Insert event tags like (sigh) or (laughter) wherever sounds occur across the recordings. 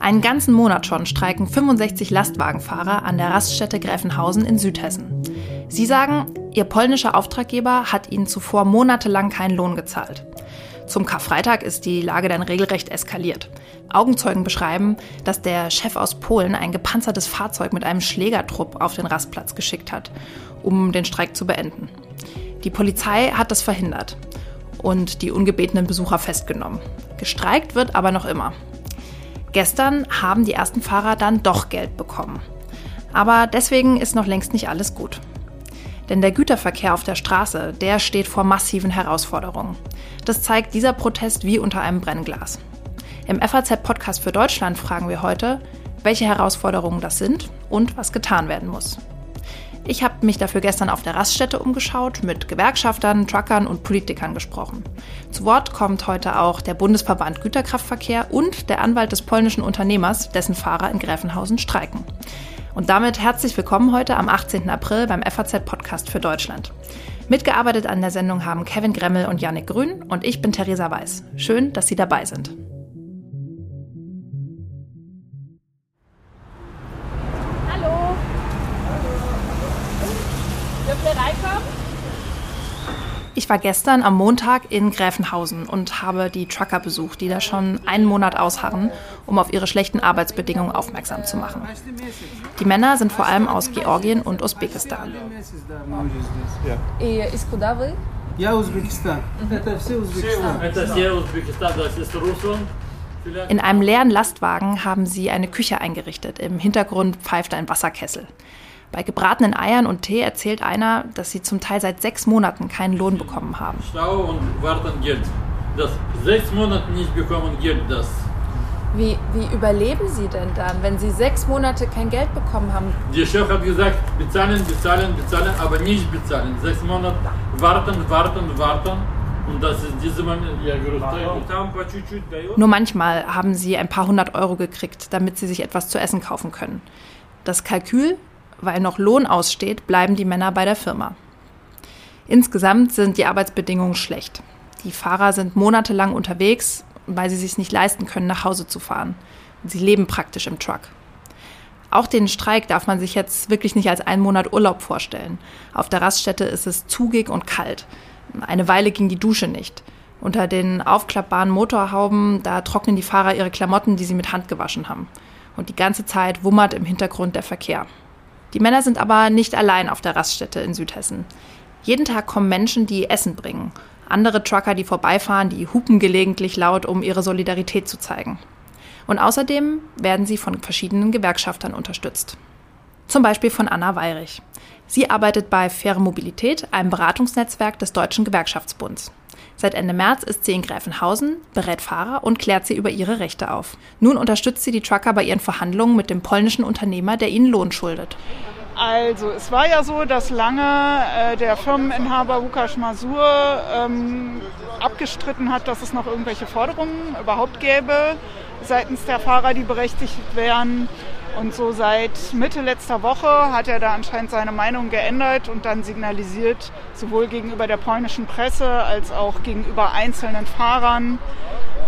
Einen ganzen Monat schon streiken 65 Lastwagenfahrer an der Raststätte Gräfenhausen in Südhessen. Sie sagen, ihr polnischer Auftraggeber hat ihnen zuvor monatelang keinen Lohn gezahlt. Zum Karfreitag ist die Lage dann regelrecht eskaliert. Augenzeugen beschreiben, dass der Chef aus Polen ein gepanzertes Fahrzeug mit einem Schlägertrupp auf den Rastplatz geschickt hat, um den Streik zu beenden. Die Polizei hat das verhindert und die ungebetenen Besucher festgenommen. Gestreikt wird aber noch immer. Gestern haben die ersten Fahrer dann doch Geld bekommen. Aber deswegen ist noch längst nicht alles gut. Denn der Güterverkehr auf der Straße, der steht vor massiven Herausforderungen. Das zeigt dieser Protest wie unter einem Brennglas. Im FAZ-Podcast für Deutschland fragen wir heute, welche Herausforderungen das sind und was getan werden muss. Ich habe mich dafür gestern auf der Raststätte umgeschaut, mit Gewerkschaftern, Truckern und Politikern gesprochen. Zu Wort kommt heute auch der Bundesverband Güterkraftverkehr und der Anwalt des polnischen Unternehmers, dessen Fahrer in Gräfenhausen streiken. Und damit herzlich willkommen heute am 18. April beim FAZ-Podcast für Deutschland. Mitgearbeitet an der Sendung haben Kevin Gremmel und Yannick Grün und ich bin Theresa Weiß. Schön, dass Sie dabei sind. Ich war gestern am Montag in Gräfenhausen und habe die Trucker besucht, die da schon einen Monat ausharren, um auf ihre schlechten Arbeitsbedingungen aufmerksam zu machen. Die Männer sind vor allem aus Georgien und Usbekistan. Ja, Usbekistan. In einem leeren Lastwagen haben sie eine Küche eingerichtet. Im Hintergrund pfeift ein Wasserkessel. Bei gebratenen Eiern und Tee erzählt einer, dass sie zum Teil seit sechs Monaten keinen Lohn bekommen haben. Stau und warten Geld. Das sechs Monate nicht bekommen Geld, das. Wie, wie überleben Sie denn dann, wenn Sie sechs Monate kein Geld bekommen haben? Der Chef hat gesagt, bezahlen, bezahlen, bezahlen, aber nicht bezahlen. Sechs Monate warten, warten, warten. Und das ist diese Moment, ja, Nur manchmal haben sie ein paar hundert Euro gekriegt, damit sie sich etwas zu essen kaufen können. Das Kalkül, weil noch Lohn aussteht, bleiben die Männer bei der Firma. Insgesamt sind die Arbeitsbedingungen schlecht. Die Fahrer sind monatelang unterwegs, weil sie sich nicht leisten können, nach Hause zu fahren. Sie leben praktisch im Truck. Auch den Streik darf man sich jetzt wirklich nicht als einen Monat Urlaub vorstellen. Auf der Raststätte ist es zugig und kalt. Eine Weile ging die Dusche nicht. Unter den aufklappbaren Motorhauben, da trocknen die Fahrer ihre Klamotten, die sie mit Hand gewaschen haben. Und die ganze Zeit wummert im Hintergrund der Verkehr. Die Männer sind aber nicht allein auf der Raststätte in Südhessen. Jeden Tag kommen Menschen, die Essen bringen. Andere Trucker, die vorbeifahren, die hupen gelegentlich laut, um ihre Solidarität zu zeigen. Und außerdem werden sie von verschiedenen Gewerkschaftern unterstützt. Zum Beispiel von Anna Weirich. Sie arbeitet bei Faire Mobilität, einem Beratungsnetzwerk des Deutschen Gewerkschaftsbunds. Seit Ende März ist sie in Gräfenhausen, berät Fahrer und klärt sie über ihre Rechte auf. Nun unterstützt sie die Trucker bei ihren Verhandlungen mit dem polnischen Unternehmer, der ihnen Lohn schuldet. Also es war ja so, dass lange äh, der Firmeninhaber Łukasz Masur ähm, abgestritten hat, dass es noch irgendwelche Forderungen überhaupt gäbe seitens der Fahrer, die berechtigt wären. Und so seit Mitte letzter Woche hat er da anscheinend seine Meinung geändert und dann signalisiert, sowohl gegenüber der polnischen Presse als auch gegenüber einzelnen Fahrern,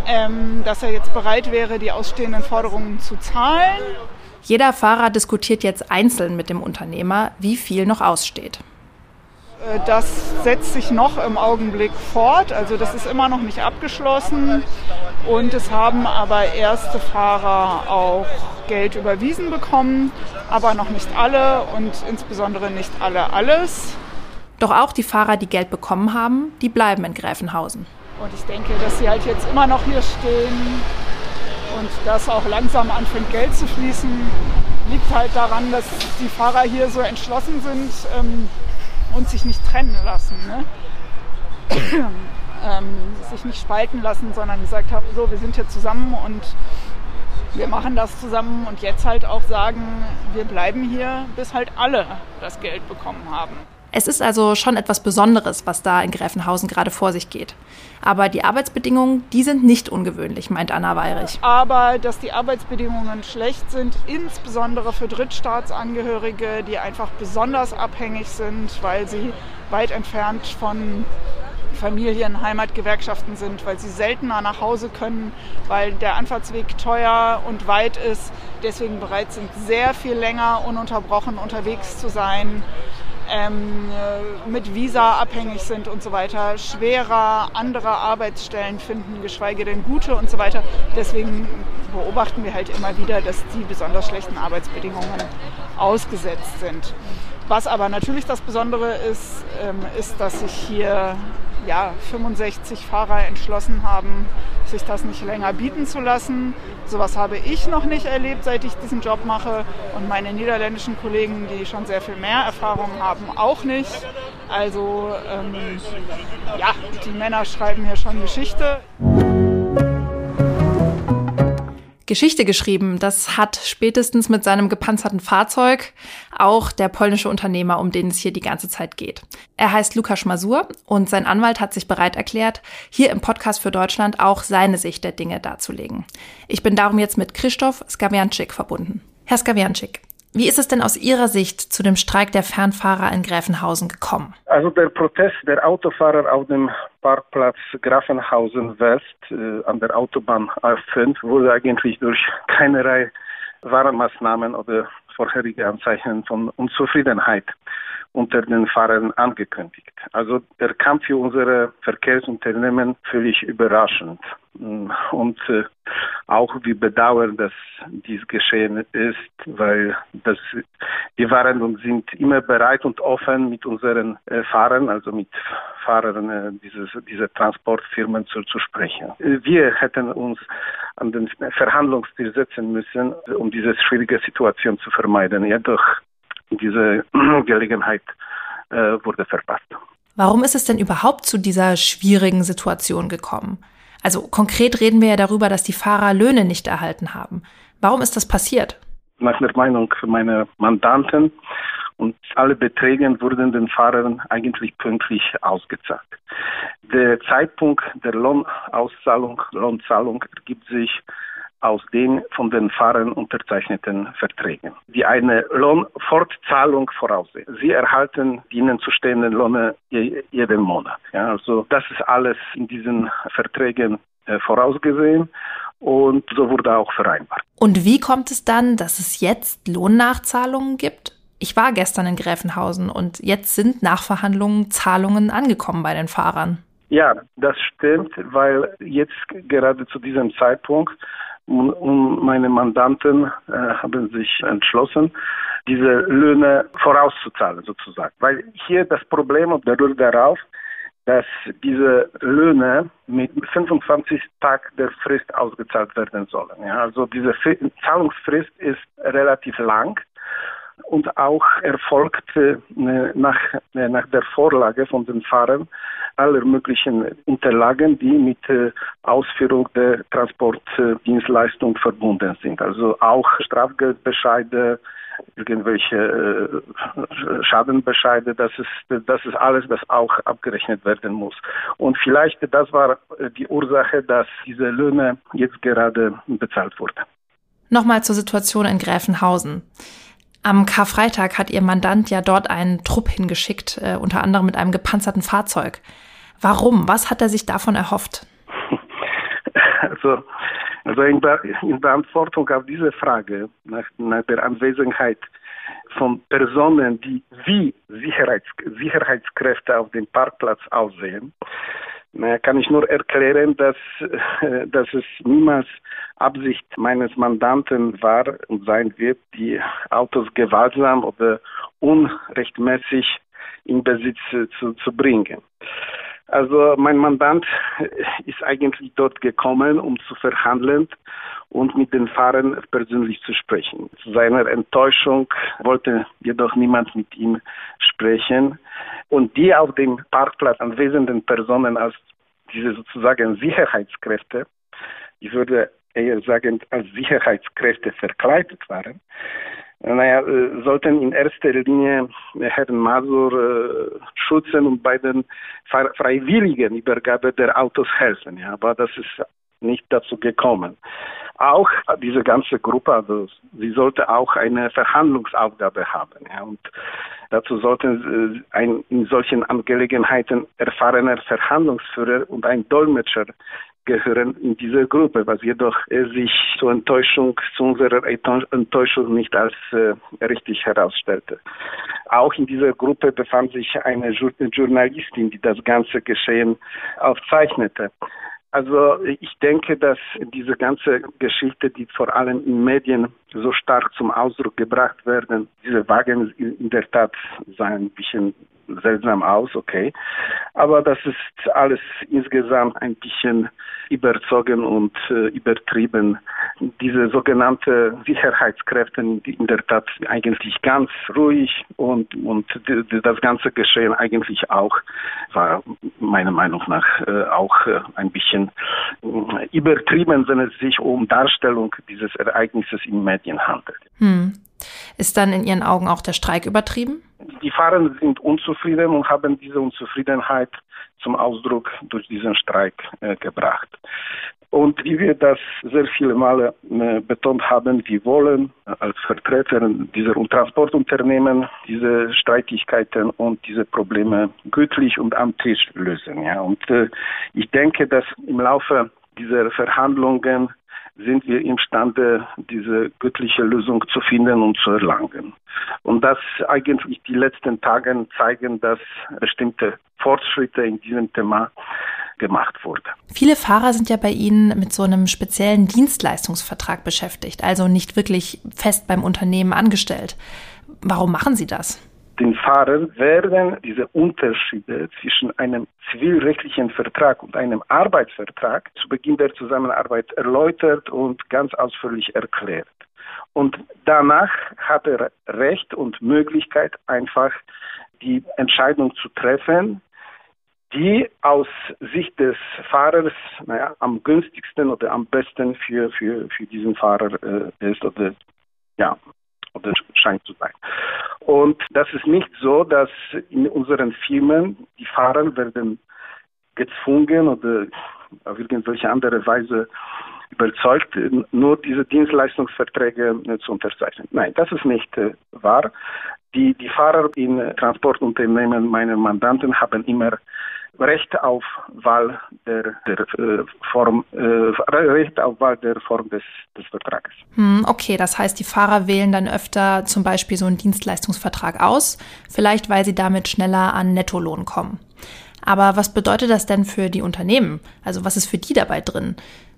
ähm, dass er jetzt bereit wäre, die ausstehenden Forderungen zu zahlen. Jeder Fahrer diskutiert jetzt einzeln mit dem Unternehmer, wie viel noch aussteht. Äh, das setzt sich noch im Augenblick fort, also das ist immer noch nicht abgeschlossen. Und es haben aber erste Fahrer auch Geld überwiesen bekommen, aber noch nicht alle und insbesondere nicht alle alles. Doch auch die Fahrer, die Geld bekommen haben, die bleiben in Gräfenhausen. Und ich denke, dass sie halt jetzt immer noch hier stehen und dass auch langsam anfängt Geld zu fließen, liegt halt daran, dass die Fahrer hier so entschlossen sind ähm, und sich nicht trennen lassen. Ne? (coughs) ähm, sich nicht spalten lassen, sondern gesagt haben, so, wir sind hier zusammen und wir machen das zusammen und jetzt halt auch sagen, wir bleiben hier, bis halt alle das Geld bekommen haben. Es ist also schon etwas Besonderes, was da in Gräfenhausen gerade vor sich geht. Aber die Arbeitsbedingungen, die sind nicht ungewöhnlich, meint Anna Weirich. Aber dass die Arbeitsbedingungen schlecht sind, insbesondere für Drittstaatsangehörige, die einfach besonders abhängig sind, weil sie weit entfernt von Familien, Heimatgewerkschaften sind, weil sie seltener nach Hause können, weil der Anfahrtsweg teuer und weit ist, deswegen bereit sind, sehr viel länger ununterbrochen unterwegs zu sein, ähm, mit Visa abhängig sind und so weiter, schwerer andere Arbeitsstellen finden, geschweige denn gute und so weiter. Deswegen beobachten wir halt immer wieder, dass die besonders schlechten Arbeitsbedingungen ausgesetzt sind. Was aber natürlich das Besondere ist, ähm, ist, dass sich hier ja, 65 Fahrer entschlossen haben, sich das nicht länger bieten zu lassen. Sowas habe ich noch nicht erlebt, seit ich diesen Job mache. Und meine niederländischen Kollegen, die schon sehr viel mehr Erfahrung haben, auch nicht. Also ähm, ja, die Männer schreiben hier schon Geschichte. Geschichte geschrieben. Das hat spätestens mit seinem gepanzerten Fahrzeug auch der polnische Unternehmer, um den es hier die ganze Zeit geht. Er heißt Lukas Masur und sein Anwalt hat sich bereit erklärt, hier im Podcast für Deutschland auch seine Sicht der Dinge darzulegen. Ich bin darum jetzt mit Christoph Skawianczyk verbunden. Herr Skawianczyk, wie ist es denn aus Ihrer Sicht zu dem Streik der Fernfahrer in Gräfenhausen gekommen? Also der Protest der Autofahrer auf dem Parkplatz Grafenhausen West äh, an der Autobahn A5 wurde eigentlich durch keinerlei Warnmaßnahmen oder vorherige Anzeichen von Unzufriedenheit unter den Fahrern angekündigt. Also der Kampf für unsere Verkehrsunternehmen völlig überraschend. Und äh, auch wir bedauern, dass dies geschehen ist, weil das, wir waren und sind immer bereit und offen mit unseren äh, Fahrern, also mit Fahrern äh, dieses, dieser Transportfirmen zu, zu sprechen. Wir hätten uns an den Verhandlungstisch setzen müssen, um diese schwierige Situation zu vermeiden. Jedoch diese (clears throat) Gelegenheit äh, wurde verpasst. Warum ist es denn überhaupt zu dieser schwierigen Situation gekommen? Also konkret reden wir ja darüber, dass die Fahrer Löhne nicht erhalten haben. Warum ist das passiert? Nach der Meinung meiner Mandanten und alle Beträge wurden den Fahrern eigentlich pünktlich ausgezahlt. Der Zeitpunkt der Lohnauszahlung, Lohnzahlung ergibt sich aus den von den Fahrern unterzeichneten Verträgen, die eine Lohnfortzahlung voraussehen. Sie erhalten die ihnen zustehenden Lohne je, jeden Monat. Ja, also das ist alles in diesen Verträgen äh, vorausgesehen und so wurde auch vereinbart. Und wie kommt es dann, dass es jetzt Lohnnachzahlungen gibt? Ich war gestern in Gräfenhausen und jetzt sind Nachverhandlungen, Zahlungen angekommen bei den Fahrern. Ja, das stimmt, weil jetzt gerade zu diesem Zeitpunkt und meine Mandanten äh, haben sich entschlossen, diese Löhne vorauszuzahlen sozusagen. Weil hier das Problem beruht darauf, dass diese Löhne mit 25 Tagen der Frist ausgezahlt werden sollen. Ja, also diese Zahlungsfrist ist relativ lang und auch erfolgt äh, nach, äh, nach der Vorlage von den Fahrern aller möglichen Unterlagen, die mit äh, Ausführung der Transportdienstleistung verbunden sind. Also auch Strafgeldbescheide, irgendwelche Schadenbescheide, das ist, das ist alles, das auch abgerechnet werden muss. Und vielleicht das war die Ursache, dass diese Löhne jetzt gerade bezahlt wurden. Nochmal zur Situation in Gräfenhausen. Am Karfreitag hat Ihr Mandant ja dort einen Trupp hingeschickt, äh, unter anderem mit einem gepanzerten Fahrzeug. Warum? Was hat er sich davon erhofft? (laughs) Also, also in, Be in Beantwortung auf diese Frage nach, nach, der Anwesenheit von Personen, die wie Sicherheits Sicherheitskräfte auf dem Parkplatz aussehen, naja, kann ich nur erklären, dass, (laughs) dass es niemals Absicht meines Mandanten war und sein wird, die Autos gewaltsam oder unrechtmäßig in Besitz zu, zu bringen. Also mein Mandant ist eigentlich dort gekommen, um zu verhandeln und mit den Fahrern persönlich zu sprechen. Zu seiner Enttäuschung wollte jedoch niemand mit ihm sprechen. Und die auf dem Parkplatz anwesenden Personen als diese sozusagen Sicherheitskräfte, ich würde eher sagen, als Sicherheitskräfte verkleidet waren, naja, äh, sollten in erster Linie Herrn Masur äh, schützen und bei den freiwilligen Übergabe der Autos helfen. Ja, aber das ist nicht dazu gekommen. auch diese ganze Gruppe, also sie sollte auch eine Verhandlungsaufgabe haben. Ja, und dazu sollten äh, ein, in solchen Angelegenheiten erfahrener Verhandlungsführer und ein Dolmetscher gehören in diese Gruppe, was jedoch äh, sich zur Enttäuschung, zu unserer Enttäuschung nicht als äh, richtig herausstellte. Auch in dieser Gruppe befand sich eine Journalistin, die das ganze Geschehen aufzeichnete. Also ich denke, dass diese ganze Geschichte, die vor allem in Medien so stark zum Ausdruck gebracht werden, diese Wagen in der Tat seien ein bisschen seltsam aus, okay. Aber das ist alles insgesamt ein bisschen überzogen und äh, übertrieben. Diese sogenannte Sicherheitskräfte, in der Tat eigentlich ganz ruhig und, und das ganze Geschehen eigentlich auch war meiner Meinung nach äh, auch äh, ein bisschen äh, übertrieben, wenn es sich um Darstellung dieses Ereignisses in Medien handelt. Hm. Ist dann in Ihren Augen auch der Streik übertrieben? Die Fahrer sind unzufrieden und haben diese Unzufriedenheit zum Ausdruck durch diesen Streik äh, gebracht. Und wie wir das sehr viele Male äh, betont haben, wir wollen äh, als Vertreter dieser Transportunternehmen diese Streitigkeiten und diese Probleme gütlich und am Tisch lösen. Ja. Und äh, ich denke, dass im Laufe dieser Verhandlungen sind wir imstande, diese göttliche Lösung zu finden und zu erlangen. Und das eigentlich die letzten Tage zeigen, dass bestimmte Fortschritte in diesem Thema gemacht wurden. Viele Fahrer sind ja bei Ihnen mit so einem speziellen Dienstleistungsvertrag beschäftigt, also nicht wirklich fest beim Unternehmen angestellt. Warum machen Sie das? Den Fahrern werden diese Unterschiede zwischen einem zivilrechtlichen Vertrag und einem Arbeitsvertrag zu Beginn der Zusammenarbeit erläutert und ganz ausführlich erklärt. Und danach hat er Recht und Möglichkeit, einfach die Entscheidung zu treffen, die aus Sicht des Fahrers naja, am günstigsten oder am besten für, für, für diesen Fahrer äh, ist oder ja, oder scheint zu sein. Und das ist nicht so, dass in unseren Firmen die Fahrer werden gezwungen oder auf irgendwelche andere Weise überzeugt, nur diese Dienstleistungsverträge zu unterzeichnen. Nein, das ist nicht äh, wahr. Die, die Fahrer in Transportunternehmen meiner Mandanten haben immer Recht auf Wahl der, der äh, Form, äh, Recht auf Wahl der Form des, des Vertrages. Hm, okay, das heißt, die Fahrer wählen dann öfter zum Beispiel so einen Dienstleistungsvertrag aus, vielleicht weil sie damit schneller an Nettolohn kommen. Aber was bedeutet das denn für die Unternehmen? Also was ist für die dabei drin?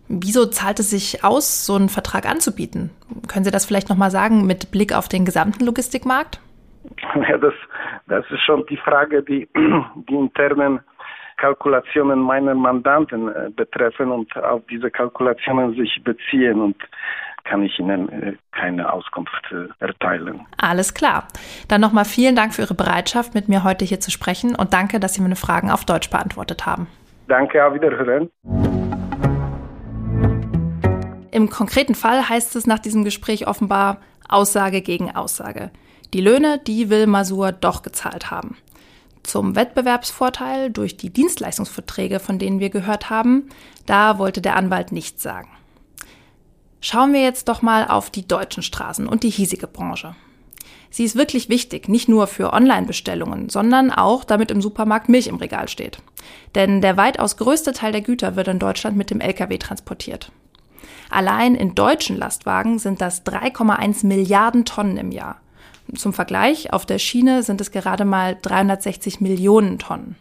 Wieso zahlt es sich aus, so einen Vertrag anzubieten? Können Sie das vielleicht nochmal sagen mit Blick auf den gesamten Logistikmarkt? (laughs) Ja, das, das ist schon die Frage, die (clears throat) die internen Kalkulationen meiner Mandanten äh, betreffen und auf diese Kalkulationen sich beziehen und kann ich Ihnen äh, keine Auskunft äh, erteilen. Alles klar. Dann nochmal vielen Dank für Ihre Bereitschaft, mit mir heute hier zu sprechen und danke, dass Sie meine Fragen auf Deutsch beantwortet haben. Danke, auf Wiederhören. Im konkreten Fall heißt es nach diesem Gespräch offenbar Aussage gegen Aussage. Die Löhne, die will Masur doch gezahlt haben. Zum Wettbewerbsvorteil durch die Dienstleistungsverträge, von denen wir gehört haben, da wollte der Anwalt nichts sagen. Schauen wir jetzt doch mal auf die deutschen Straßen und die hiesige Branche. Sie ist wirklich wichtig, nicht nur für Online-Bestellungen, sondern auch, damit im Supermarkt Milch im Regal steht. Denn der weitaus größte Teil der Güter wird in Deutschland mit dem Lkw transportiert. Allein in deutschen Lastwagen sind das 3,1 Milliarden Tonnen im Jahr. Zum Vergleich, auf der Schiene sind es gerade mal 360 Millionen Tonnen.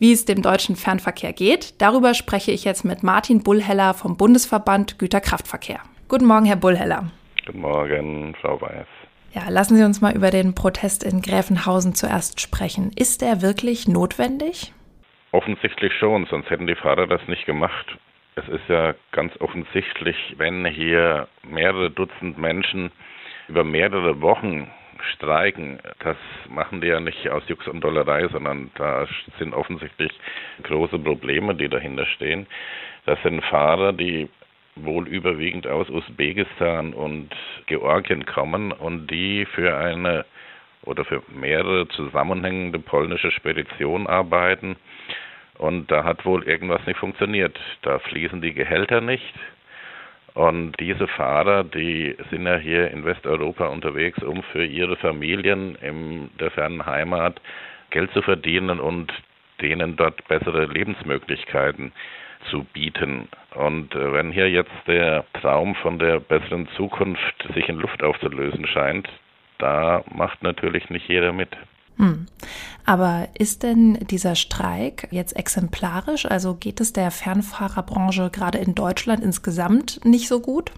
Wie es dem deutschen Fernverkehr geht, darüber spreche ich jetzt mit Martin Bullheller vom Bundesverband Güterkraftverkehr. Guten Morgen, Herr Bullheller. Guten Morgen, Frau Weiß. Ja, lassen Sie uns mal über den Protest in Gräfenhausen zuerst sprechen. Ist er wirklich notwendig? Offensichtlich schon, sonst hätten die Fahrer das nicht gemacht. Es ist ja ganz offensichtlich, wenn hier mehrere Dutzend Menschen über mehrere Wochen streiken, das machen die ja nicht aus Jux und Dollerei, sondern da sind offensichtlich große Probleme, die dahinter stehen. Das sind Fahrer, die wohl überwiegend aus Usbekistan und Georgien kommen und die für eine oder für mehrere zusammenhängende polnische Speditionen arbeiten. Und da hat wohl irgendwas nicht funktioniert. Da fließen die Gehälter nicht Und diese Fahrer, die sind ja hier in Westeuropa unterwegs, um für ihre Familien in der fernen Heimat Geld zu verdienen und denen dort bessere Lebensmöglichkeiten zu bieten. Und äh, wenn hier jetzt der Traum von der besseren Zukunft sich in Luft aufzulösen scheint, da macht natürlich nicht jeder mit. Hm. Aber ist denn dieser Streik jetzt exemplarisch? Also geht es der Fernfahrerbranche gerade in Deutschland insgesamt nicht so gut?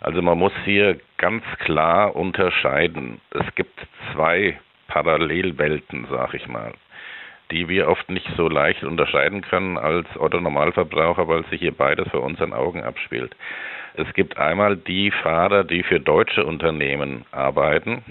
Also man muss hier ganz klar unterscheiden. Es gibt zwei Parallelwelten, sag ich mal, die wir oft nicht so leicht unterscheiden können als Otto-Normalverbraucher, weil sich hier beides vor unseren Augen abspielt. Es gibt einmal die Fahrer, die für deutsche Unternehmen arbeiten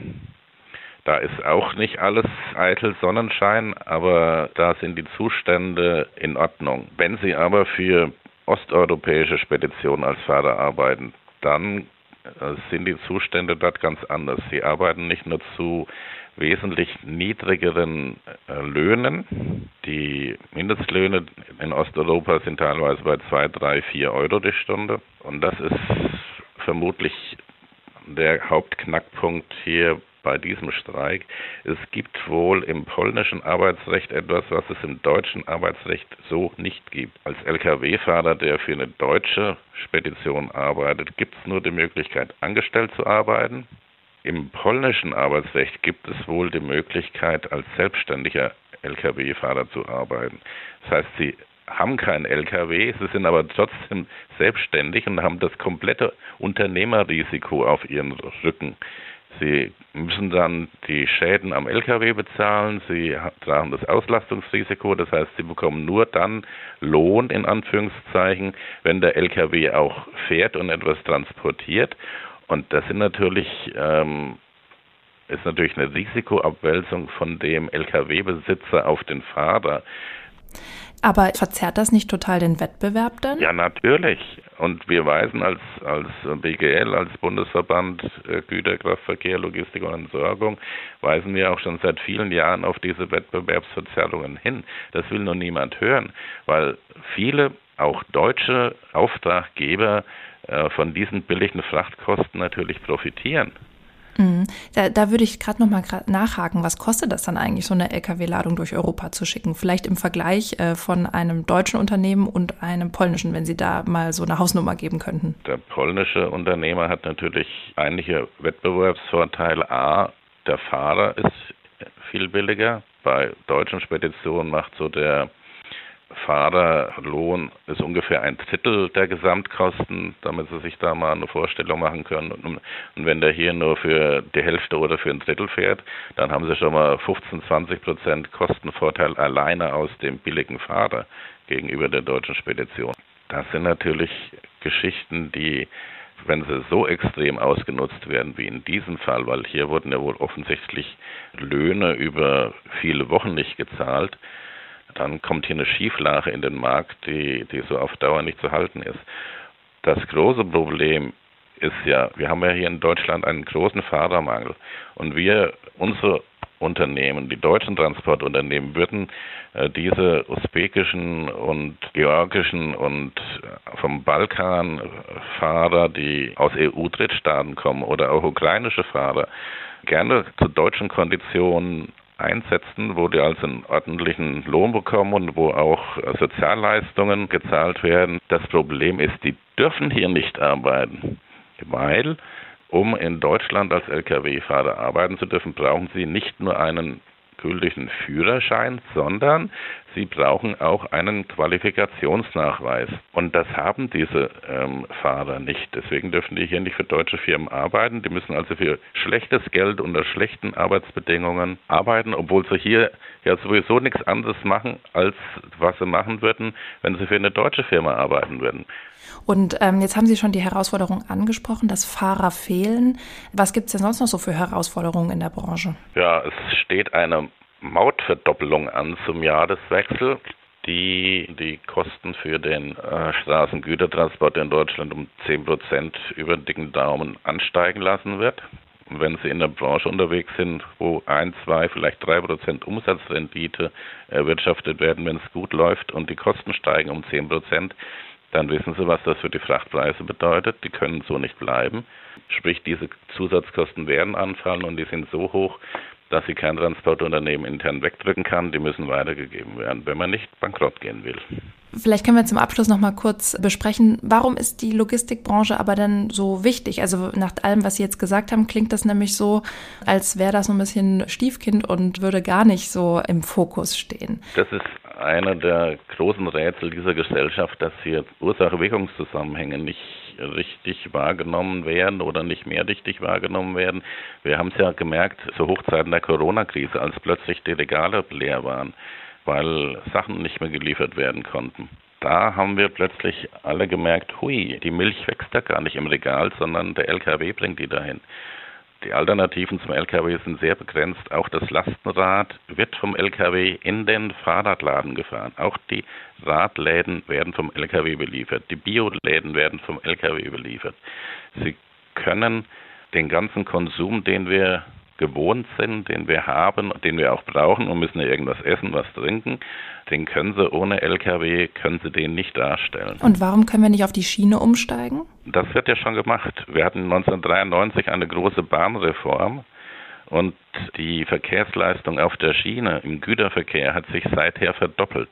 da ist auch nicht alles eitel Sonnenschein, aber da sind die Zustände in Ordnung. Wenn Sie aber für osteuropäische Speditionen als Fahrer arbeiten, dann äh, sind die Zustände dort ganz anders. Sie arbeiten nicht nur zu wesentlich niedrigeren äh, Löhnen. Die Mindestlöhne in Osteuropa sind teilweise bei 2, 3, 4 Euro die Stunde. Und das ist vermutlich der Hauptknackpunkt hier bei diesem Streik. Es gibt wohl im polnischen Arbeitsrecht etwas, was es im deutschen Arbeitsrecht so nicht gibt. Als Lkw-Fahrer, der für eine deutsche Spedition arbeitet, gibt es nur die Möglichkeit, angestellt zu arbeiten. Im polnischen Arbeitsrecht gibt es wohl die Möglichkeit, als selbstständiger Lkw-Fahrer zu arbeiten. Das heißt, sie haben kein LKW, sie sind aber trotzdem selbstständig und haben das komplette Unternehmerrisiko auf ihren Rücken. Sie müssen dann die Schäden am Lkw bezahlen, Sie tragen das Auslastungsrisiko, das heißt, Sie bekommen nur dann Lohn in Anführungszeichen, wenn der Lkw auch fährt und etwas transportiert. Und das sind natürlich ähm, ist natürlich eine Risikoabwälzung von dem Lkw-Besitzer auf den Fahrer. Aber verzerrt das nicht total den Wettbewerb dann? Ja, natürlich. Und wir weisen als, als BGL, als Bundesverband äh, Güterkraftverkehr, Logistik und Entsorgung, weisen wir auch schon seit vielen Jahren auf diese Wettbewerbsverzerrungen hin. Das will nur niemand hören, weil viele, auch deutsche Auftraggeber, äh, von diesen billigen Frachtkosten natürlich profitieren. Mhm. Da, da würde ich gerade noch mal nachhaken, was kostet das dann eigentlich, so eine Lkw-Ladung durch Europa zu schicken? Vielleicht im Vergleich äh, von einem deutschen Unternehmen und einem polnischen, wenn Sie da mal so eine Hausnummer geben könnten. Der polnische Unternehmer hat natürlich einige Wettbewerbsvorteile. A, der Fahrer ist viel billiger. Bei deutschen Speditionen macht so der Fahrerlohn ist ungefähr ein Drittel der Gesamtkosten, damit Sie sich da mal eine Vorstellung machen können. Und, wenn der hier nur für die Hälfte oder für ein Drittel fährt, dann haben Sie schon mal 15, 20 Prozent Kostenvorteil alleine aus dem billigen Fahrer gegenüber der deutschen Spedition. Das sind natürlich Geschichten, die wenn sie so extrem ausgenutzt werden wie in diesem Fall, weil hier wurden ja wohl offensichtlich Löhne über viele Wochen nicht gezahlt, dann kommt hier eine Schieflage in den Markt, die, die so auf Dauer nicht zu halten ist. Das große Problem ist ja, wir haben ja hier in Deutschland einen großen Fahrermangel und wir, unsere Unternehmen, die deutschen Transportunternehmen würden äh, diese usbekischen und georgischen und äh, vom Balkan Fahrer, die aus EU-Drittstaaten kommen oder auch ukrainische Fahrer, gerne zu deutschen Konditionen einsetzen, wo die also einen ordentlichen Lohn bekommen und wo auch äh, Sozialleistungen gezahlt werden. Das Problem ist, die dürfen hier nicht arbeiten, weil um in Deutschland als Lkw-Fahrer arbeiten zu dürfen, brauchen sie nicht nur einen gültigen Führerschein, sondern sie brauchen auch einen Qualifikationsnachweis. Und das haben diese ähm, Fahrer nicht. Deswegen dürfen die hier nicht für deutsche Firmen arbeiten. Die müssen also für schlechtes Geld unter schlechten Arbeitsbedingungen arbeiten, obwohl sie hier ja sowieso nichts anderes machen, als was sie machen würden, wenn sie für eine deutsche Firma arbeiten würden. Und ähm, jetzt haben Sie schon die Herausforderung angesprochen, dass Fahrer fehlen. Was gibt es denn sonst noch so für Herausforderungen in der Branche? Ja, es steht eine Mautverdoppelung an zum Jahreswechsel die die Kosten für den äh, Straßengütertransport in Deutschland um 10 Prozent über den dicken Daumen ansteigen lassen wird. Und wenn Sie in der Branche unterwegs sind, wo ein, zwei, vielleicht drei Prozent Umsatzrendite erwirtschaftet werden, wenn es gut läuft und die Kosten steigen um 10 Prozent, dann wissen Sie, was das für die Frachtpreise bedeutet. Die können so nicht bleiben. Sprich, diese Zusatzkosten werden anfallen und die sind so hoch, dass sie kein Transportunternehmen intern wegdrücken kann. Die müssen weitergegeben werden, wenn man nicht bankrott gehen will. Vielleicht können wir zum Abschluss noch mal kurz besprechen, warum ist die Logistikbranche aber denn so wichtig? Also nach allem, was Sie jetzt gesagt haben, klingt das nämlich so, als wäre das so ein bisschen Stiefkind und würde gar nicht so im Fokus stehen. Das ist einer der großen Rätsel dieser Gesellschaft, dass hier Ursache-Wirkungszusammenhänge nicht richtig wahrgenommen werden oder nicht mehr richtig wahrgenommen werden. Wir haben es ja gemerkt zu Hochzeiten der Corona-Krise, als plötzlich die Regale leer waren, weil Sachen nicht mehr geliefert werden konnten. Da haben wir plötzlich alle gemerkt, hui, die Milch wächst ja gar nicht im Regal, sondern der LKW bringt die dahin. Die Alternativen zum LKW sind sehr begrenzt. Auch das Lastenrad wird vom LKW in den Fahrradladen gefahren. Auch die Radläden werden vom LKW beliefert. Die Bioläden werden vom LKW beliefert. Sie können den ganzen Konsum, den wir gewohnt sind, den wir haben, den wir auch brauchen und müssen ja irgendwas essen, was trinken, den können sie ohne LKW, können sie den nicht darstellen. Und warum können wir nicht auf die Schiene umsteigen? Das wird ja schon gemacht. Wir hatten 1993 eine große Bahnreform. Und die Verkehrsleistung auf der Schiene im Güterverkehr hat sich seither verdoppelt.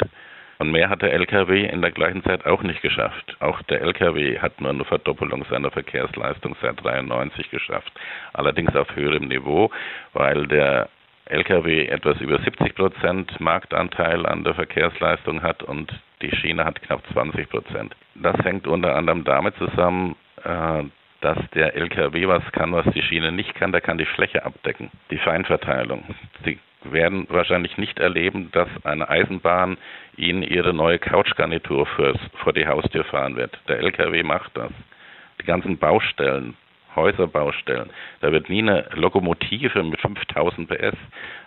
Und mehr hat der Lkw in der gleichen Zeit auch nicht geschafft. Auch der Lkw hat nur eine Verdoppelung seiner Verkehrsleistung seit 93 geschafft. Allerdings auf höherem Niveau, weil der Lkw etwas über 70 Prozent Marktanteil an der Verkehrsleistung hat und die Schiene hat knapp 20 Prozent. Das hängt unter anderem damit zusammen, äh, dass der LKW was kann, was die Schiene nicht kann. Der kann die Fläche abdecken, die Feinverteilung. Sie werden wahrscheinlich nicht erleben, dass eine Eisenbahn Ihnen Ihre neue Couchgarnitur fürs, vor die Haustür fahren wird. Der LKW macht das. Die ganzen Baustellen, Häuserbaustellen, da wird nie eine Lokomotive mit 5000 PS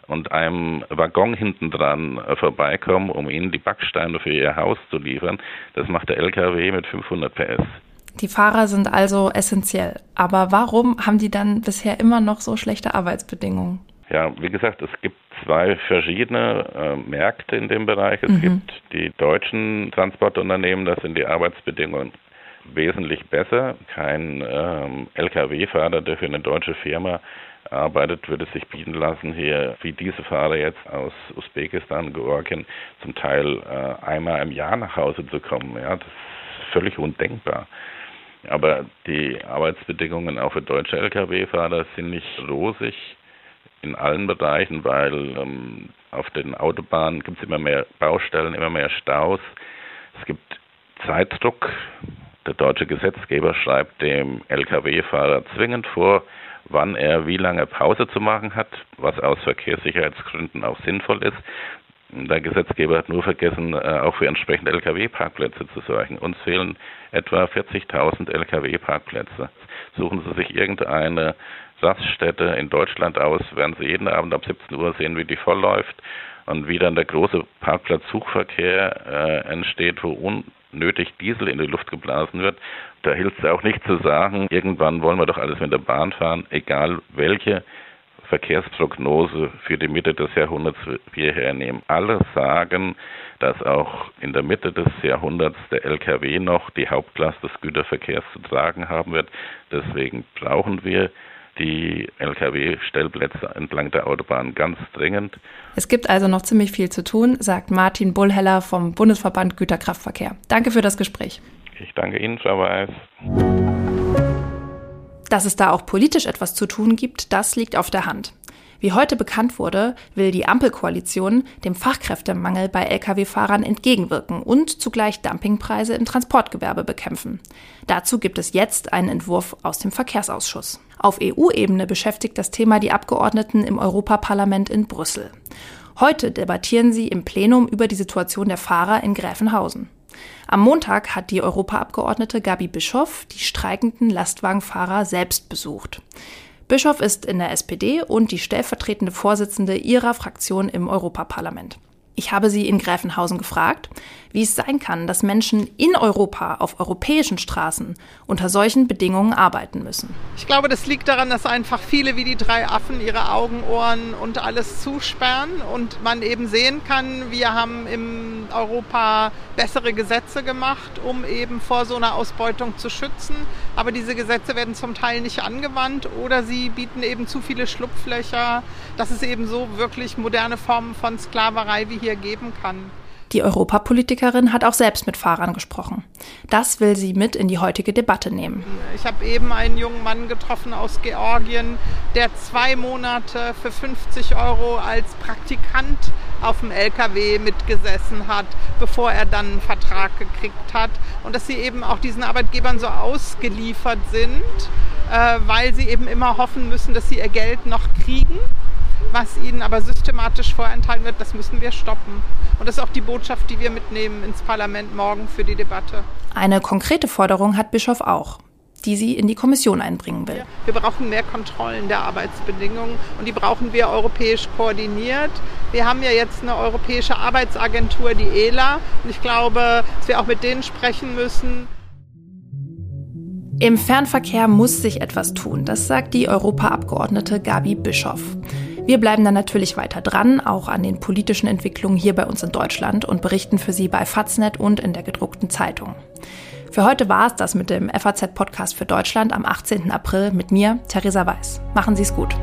und einem Waggon hinten dran vorbeikommen, um Ihnen die Backsteine für Ihr Haus zu liefern. Das macht der LKW mit 500 PS. Die Fahrer sind also essentiell. Aber warum haben die dann bisher immer noch so schlechte Arbeitsbedingungen? Ja, wie gesagt, es gibt zwei verschiedene äh, Märkte in dem Bereich. Es mhm. gibt die deutschen Transportunternehmen, da sind die Arbeitsbedingungen wesentlich besser. Kein ähm, Lkw-Fahrer, der für eine deutsche Firma arbeitet, würde sich bieten lassen, hier wie diese Fahrer jetzt aus Usbekistan, Georgien, zum Teil äh, einmal im Jahr nach Hause zu kommen. Ja, das ist völlig undenkbar. Aber die Arbeitsbedingungen auch für deutsche Lkw-Fahrer sind nicht rosig in allen Bereichen, weil ähm, auf den Autobahnen gibt es immer mehr Baustellen, immer mehr Staus. Es gibt Zeitdruck. Der deutsche Gesetzgeber schreibt dem Lkw-Fahrer zwingend vor, wann er wie lange Pause zu machen hat, was aus Verkehrssicherheitsgründen auch sinnvoll ist. Der Gesetzgeber hat nur vergessen, äh, auch für entsprechende Lkw-Parkplätze zu sorgen. Uns fehlen etwa 40.000 Lkw-Parkplätze. Suchen Sie sich irgendeine Raststätte in Deutschland aus, werden Sie jeden Abend ab 17 Uhr sehen, wie die voll läuft und wie dann der große Parkplatzsuchverkehr äh, entsteht, wo unnötig Diesel in die Luft geblasen wird. Da hilft es auch nicht zu sagen, irgendwann wollen wir doch alles mit der Bahn fahren, egal welche Verkehrsprognose für die Mitte des Jahrhunderts wir hernehmen. Alle sagen, dass auch in der Mitte des Jahrhunderts der Lkw noch die Hauptlast des Güterverkehrs zu tragen haben wird. Deswegen brauchen wir die Lkw-Stellplätze entlang der Autobahn ganz dringend. Es gibt also noch ziemlich viel zu tun, sagt Martin Bullheller vom Bundesverband Güterkraftverkehr. Danke für das Gespräch. Ich danke Ihnen, Frau Weiß. Dass es da auch politisch etwas zu tun gibt, das liegt auf der Hand. Wie heute bekannt wurde, will die Ampelkoalition dem Fachkräftemangel bei Lkw-Fahrern entgegenwirken und zugleich Dumpingpreise im Transportgewerbe bekämpfen. Dazu gibt es jetzt einen Entwurf aus dem Verkehrsausschuss. Auf EU-Ebene beschäftigt das Thema die Abgeordneten im Europaparlament in Brüssel. Heute debattieren sie im Plenum über die Situation der Fahrer in Gräfenhausen. Am Montag hat die Europaabgeordnete Gabi Bischoff die streikenden Lastwagenfahrer selbst besucht. Bischoff ist in der SPD und die stellvertretende Vorsitzende ihrer Fraktion im Europaparlament. Ich habe sie in Gräfenhausen gefragt, wie es sein kann, dass Menschen in Europa auf europäischen Straßen unter solchen Bedingungen arbeiten müssen. Ich glaube, das liegt daran, dass einfach viele wie die drei Affen ihre Augen, Ohren und alles zusperren und man eben sehen kann, wir haben in Europa bessere Gesetze gemacht, um eben vor so einer Ausbeutung zu schützen. Aber diese Gesetze werden zum Teil nicht angewandt oder sie bieten eben zu viele Schlupflöcher, dass es eben so wirklich moderne Formen von Sklaverei wie hier geben kann. Die Europapolitikerin hat auch selbst mit Fahrern gesprochen. Das will sie mit in die heutige Debatte nehmen. Ich habe eben einen jungen Mann getroffen aus Georgien, der zwei Monate für 50 Euro als Praktikant auf dem LKW mitgesessen hat, bevor er dann einen Vertrag gekriegt hat. Und dass sie eben auch diesen Arbeitgebern so ausgeliefert sind, äh, weil sie eben immer hoffen müssen, dass sie ihr Geld noch kriegen was ihnen aber systematisch vorenthalten wird, das müssen wir stoppen. Und das ist auch die Botschaft, die wir mitnehmen ins Parlament morgen für die Debatte. Eine konkrete Forderung hat Bischof auch die sie in die Kommission einbringen will. Wir brauchen mehr Kontrollen der Arbeitsbedingungen und die brauchen wir europäisch koordiniert. Wir haben ja jetzt eine europäische Arbeitsagentur, die ELA, und ich glaube, dass wir auch mit denen sprechen müssen. Im Fernverkehr muss sich etwas tun, das sagt die Europaabgeordnete Gabi Bischoff. Wir bleiben dann natürlich weiter dran, auch an den politischen Entwicklungen hier bei uns in Deutschland und berichten für Sie bei Faznet und in der gedruckten Zeitung. Für heute war es das mit dem FAZ-Podcast für Deutschland am 18. April mit mir, Theresa Weiß. Machen Sie es gut.